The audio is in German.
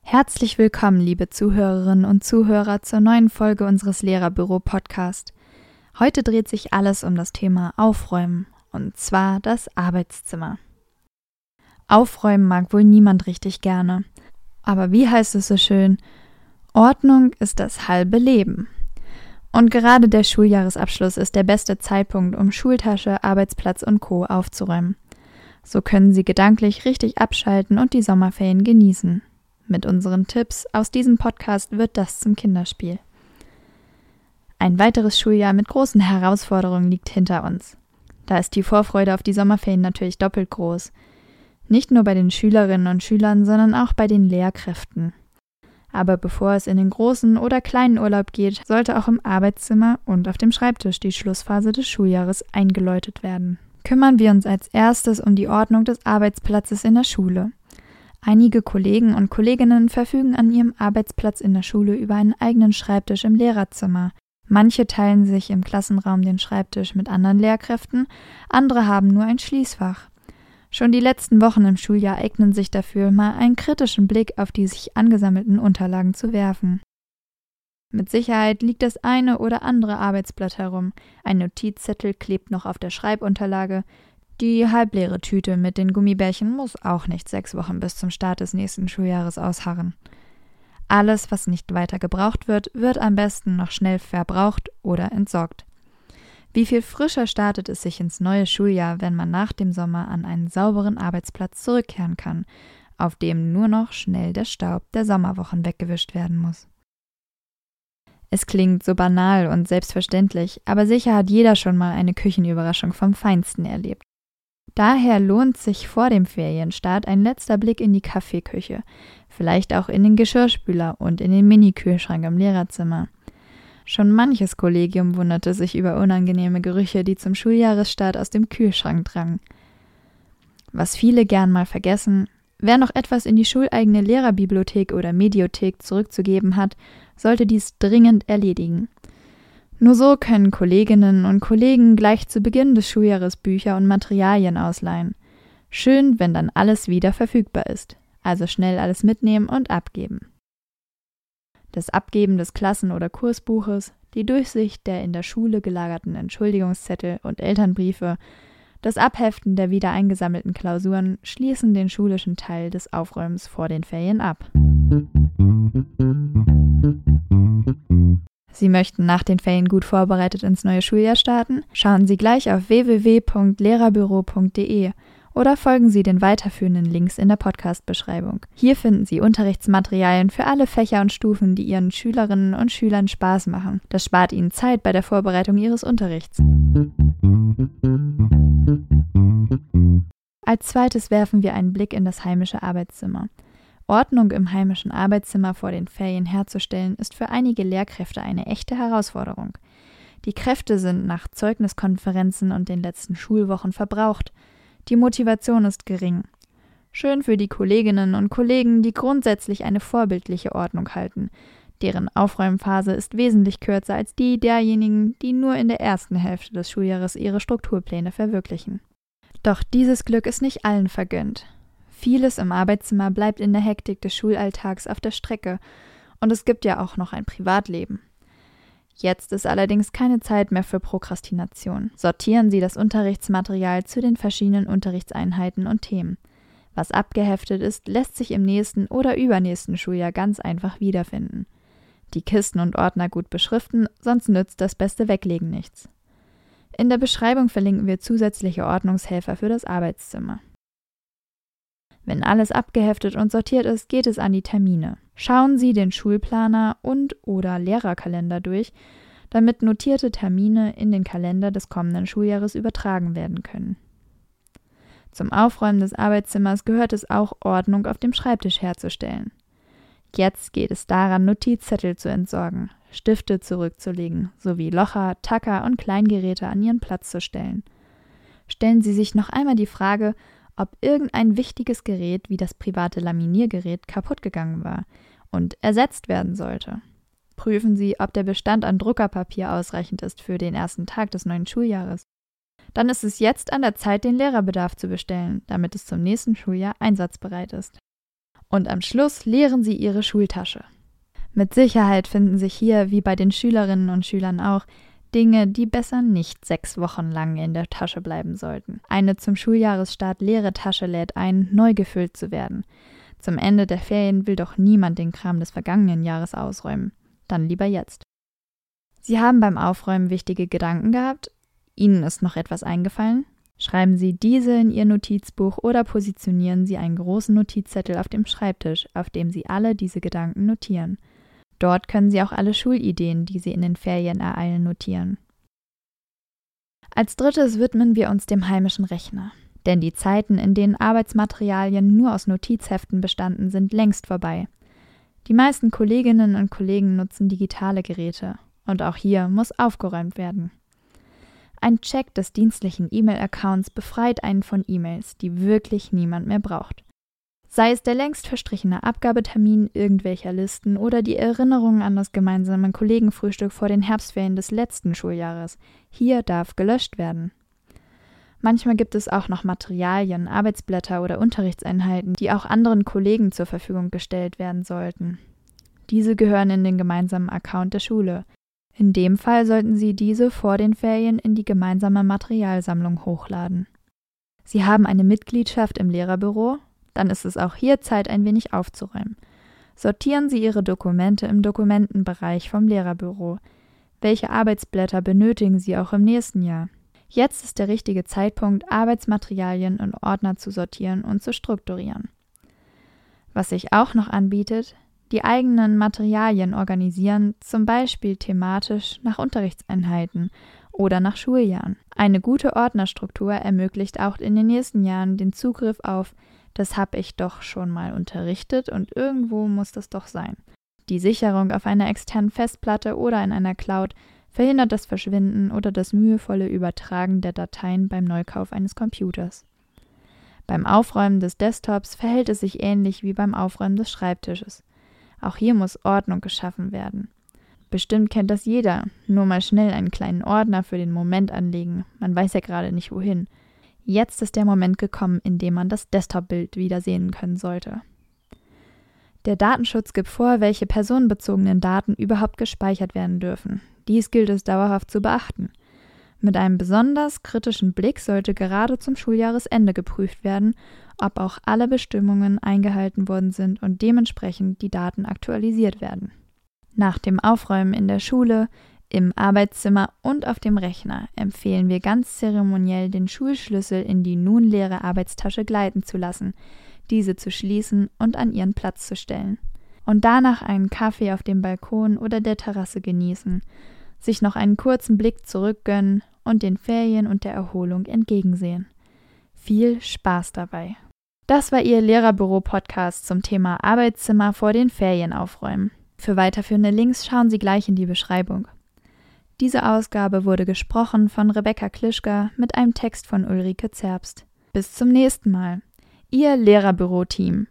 Herzlich willkommen, liebe Zuhörerinnen und Zuhörer, zur neuen Folge unseres Lehrerbüro-Podcast. Heute dreht sich alles um das Thema Aufräumen, und zwar das Arbeitszimmer. Aufräumen mag wohl niemand richtig gerne. Aber wie heißt es so schön? Ordnung ist das halbe Leben. Und gerade der Schuljahresabschluss ist der beste Zeitpunkt, um Schultasche, Arbeitsplatz und Co. aufzuräumen. So können Sie gedanklich richtig abschalten und die Sommerferien genießen. Mit unseren Tipps aus diesem Podcast wird das zum Kinderspiel. Ein weiteres Schuljahr mit großen Herausforderungen liegt hinter uns. Da ist die Vorfreude auf die Sommerferien natürlich doppelt groß. Nicht nur bei den Schülerinnen und Schülern, sondern auch bei den Lehrkräften. Aber bevor es in den großen oder kleinen Urlaub geht, sollte auch im Arbeitszimmer und auf dem Schreibtisch die Schlussphase des Schuljahres eingeläutet werden. Kümmern wir uns als erstes um die Ordnung des Arbeitsplatzes in der Schule. Einige Kollegen und Kolleginnen verfügen an ihrem Arbeitsplatz in der Schule über einen eigenen Schreibtisch im Lehrerzimmer. Manche teilen sich im Klassenraum den Schreibtisch mit anderen Lehrkräften, andere haben nur ein Schließfach. Schon die letzten Wochen im Schuljahr eignen sich dafür, mal einen kritischen Blick auf die sich angesammelten Unterlagen zu werfen. Mit Sicherheit liegt das eine oder andere Arbeitsblatt herum, ein Notizzettel klebt noch auf der Schreibunterlage, die halbleere Tüte mit den Gummibärchen muss auch nicht sechs Wochen bis zum Start des nächsten Schuljahres ausharren. Alles, was nicht weiter gebraucht wird, wird am besten noch schnell verbraucht oder entsorgt. Wie viel frischer startet es sich ins neue Schuljahr, wenn man nach dem Sommer an einen sauberen Arbeitsplatz zurückkehren kann, auf dem nur noch schnell der Staub der Sommerwochen weggewischt werden muss. Es klingt so banal und selbstverständlich, aber sicher hat jeder schon mal eine Küchenüberraschung vom Feinsten erlebt. Daher lohnt sich vor dem Ferienstart ein letzter Blick in die Kaffeeküche, vielleicht auch in den Geschirrspüler und in den Mini-Kühlschrank im Lehrerzimmer. Schon manches Kollegium wunderte sich über unangenehme Gerüche, die zum Schuljahresstart aus dem Kühlschrank drangen. Was viele gern mal vergessen, wer noch etwas in die schuleigene Lehrerbibliothek oder Mediothek zurückzugeben hat, sollte dies dringend erledigen. Nur so können Kolleginnen und Kollegen gleich zu Beginn des Schuljahres Bücher und Materialien ausleihen. Schön, wenn dann alles wieder verfügbar ist. Also schnell alles mitnehmen und abgeben das Abgeben des Klassen- oder Kursbuches, die Durchsicht der in der Schule gelagerten Entschuldigungszettel und Elternbriefe, das Abheften der wieder eingesammelten Klausuren schließen den schulischen Teil des Aufräumens vor den Ferien ab. Sie möchten nach den Ferien gut vorbereitet ins neue Schuljahr starten? Schauen Sie gleich auf www.lehrerbüro.de oder folgen Sie den weiterführenden Links in der Podcast-Beschreibung. Hier finden Sie Unterrichtsmaterialien für alle Fächer und Stufen, die Ihren Schülerinnen und Schülern Spaß machen. Das spart Ihnen Zeit bei der Vorbereitung Ihres Unterrichts. Als zweites werfen wir einen Blick in das heimische Arbeitszimmer. Ordnung im heimischen Arbeitszimmer vor den Ferien herzustellen, ist für einige Lehrkräfte eine echte Herausforderung. Die Kräfte sind nach Zeugniskonferenzen und den letzten Schulwochen verbraucht. Die Motivation ist gering. Schön für die Kolleginnen und Kollegen, die grundsätzlich eine vorbildliche Ordnung halten. Deren Aufräumphase ist wesentlich kürzer als die derjenigen, die nur in der ersten Hälfte des Schuljahres ihre Strukturpläne verwirklichen. Doch dieses Glück ist nicht allen vergönnt. Vieles im Arbeitszimmer bleibt in der Hektik des Schulalltags auf der Strecke, und es gibt ja auch noch ein Privatleben. Jetzt ist allerdings keine Zeit mehr für Prokrastination. Sortieren Sie das Unterrichtsmaterial zu den verschiedenen Unterrichtseinheiten und Themen. Was abgeheftet ist, lässt sich im nächsten oder übernächsten Schuljahr ganz einfach wiederfinden. Die Kisten und Ordner gut beschriften, sonst nützt das beste Weglegen nichts. In der Beschreibung verlinken wir zusätzliche Ordnungshelfer für das Arbeitszimmer. Wenn alles abgeheftet und sortiert ist, geht es an die Termine. Schauen Sie den Schulplaner und oder Lehrerkalender durch, damit notierte Termine in den Kalender des kommenden Schuljahres übertragen werden können. Zum Aufräumen des Arbeitszimmers gehört es auch, Ordnung auf dem Schreibtisch herzustellen. Jetzt geht es daran, Notizzettel zu entsorgen, Stifte zurückzulegen sowie Locher, Tacker und Kleingeräte an ihren Platz zu stellen. Stellen Sie sich noch einmal die Frage, ob irgendein wichtiges Gerät wie das private Laminiergerät kaputt gegangen war und ersetzt werden sollte. Prüfen Sie, ob der Bestand an Druckerpapier ausreichend ist für den ersten Tag des neuen Schuljahres. Dann ist es jetzt an der Zeit, den Lehrerbedarf zu bestellen, damit es zum nächsten Schuljahr einsatzbereit ist. Und am Schluss leeren Sie Ihre Schultasche. Mit Sicherheit finden sich hier, wie bei den Schülerinnen und Schülern auch, Dinge, die besser nicht sechs Wochen lang in der Tasche bleiben sollten. Eine zum Schuljahresstart leere Tasche lädt ein, neu gefüllt zu werden. Zum Ende der Ferien will doch niemand den Kram des vergangenen Jahres ausräumen. Dann lieber jetzt. Sie haben beim Aufräumen wichtige Gedanken gehabt? Ihnen ist noch etwas eingefallen? Schreiben Sie diese in Ihr Notizbuch oder positionieren Sie einen großen Notizzettel auf dem Schreibtisch, auf dem Sie alle diese Gedanken notieren. Dort können Sie auch alle Schulideen, die Sie in den Ferien ereilen, notieren. Als drittes widmen wir uns dem heimischen Rechner. Denn die Zeiten, in denen Arbeitsmaterialien nur aus Notizheften bestanden, sind längst vorbei. Die meisten Kolleginnen und Kollegen nutzen digitale Geräte. Und auch hier muss aufgeräumt werden. Ein Check des dienstlichen E-Mail-Accounts befreit einen von E-Mails, die wirklich niemand mehr braucht. Sei es der längst verstrichene Abgabetermin irgendwelcher Listen oder die Erinnerung an das gemeinsame Kollegenfrühstück vor den Herbstferien des letzten Schuljahres. Hier darf gelöscht werden. Manchmal gibt es auch noch Materialien, Arbeitsblätter oder Unterrichtseinheiten, die auch anderen Kollegen zur Verfügung gestellt werden sollten. Diese gehören in den gemeinsamen Account der Schule. In dem Fall sollten Sie diese vor den Ferien in die gemeinsame Materialsammlung hochladen. Sie haben eine Mitgliedschaft im Lehrerbüro, dann ist es auch hier Zeit, ein wenig aufzuräumen. Sortieren Sie Ihre Dokumente im Dokumentenbereich vom Lehrerbüro. Welche Arbeitsblätter benötigen Sie auch im nächsten Jahr? Jetzt ist der richtige Zeitpunkt, Arbeitsmaterialien in Ordner zu sortieren und zu strukturieren. Was sich auch noch anbietet, die eigenen Materialien organisieren, zum Beispiel thematisch nach Unterrichtseinheiten oder nach Schuljahren. Eine gute Ordnerstruktur ermöglicht auch in den nächsten Jahren den Zugriff auf das habe ich doch schon mal unterrichtet und irgendwo muss das doch sein. Die Sicherung auf einer externen Festplatte oder in einer Cloud verhindert das Verschwinden oder das mühevolle Übertragen der Dateien beim Neukauf eines Computers. Beim Aufräumen des Desktops verhält es sich ähnlich wie beim Aufräumen des Schreibtisches. Auch hier muss Ordnung geschaffen werden. Bestimmt kennt das jeder, nur mal schnell einen kleinen Ordner für den Moment anlegen, man weiß ja gerade nicht wohin. Jetzt ist der Moment gekommen, in dem man das Desktop-Bild wieder sehen können sollte. Der Datenschutz gibt vor, welche personenbezogenen Daten überhaupt gespeichert werden dürfen. Dies gilt es dauerhaft zu beachten. Mit einem besonders kritischen Blick sollte gerade zum Schuljahresende geprüft werden, ob auch alle Bestimmungen eingehalten worden sind und dementsprechend die Daten aktualisiert werden. Nach dem Aufräumen in der Schule, im Arbeitszimmer und auf dem Rechner empfehlen wir ganz zeremoniell, den Schulschlüssel in die nun leere Arbeitstasche gleiten zu lassen, diese zu schließen und an ihren Platz zu stellen. Und danach einen Kaffee auf dem Balkon oder der Terrasse genießen, sich noch einen kurzen Blick zurückgönnen und den Ferien und der Erholung entgegensehen. Viel Spaß dabei. Das war Ihr Lehrerbüro-Podcast zum Thema Arbeitszimmer vor den Ferien aufräumen. Für weiterführende Links schauen Sie gleich in die Beschreibung. Diese Ausgabe wurde gesprochen von Rebecca Klischka mit einem Text von Ulrike Zerbst. Bis zum nächsten Mal. Ihr Lehrerbüro-Team.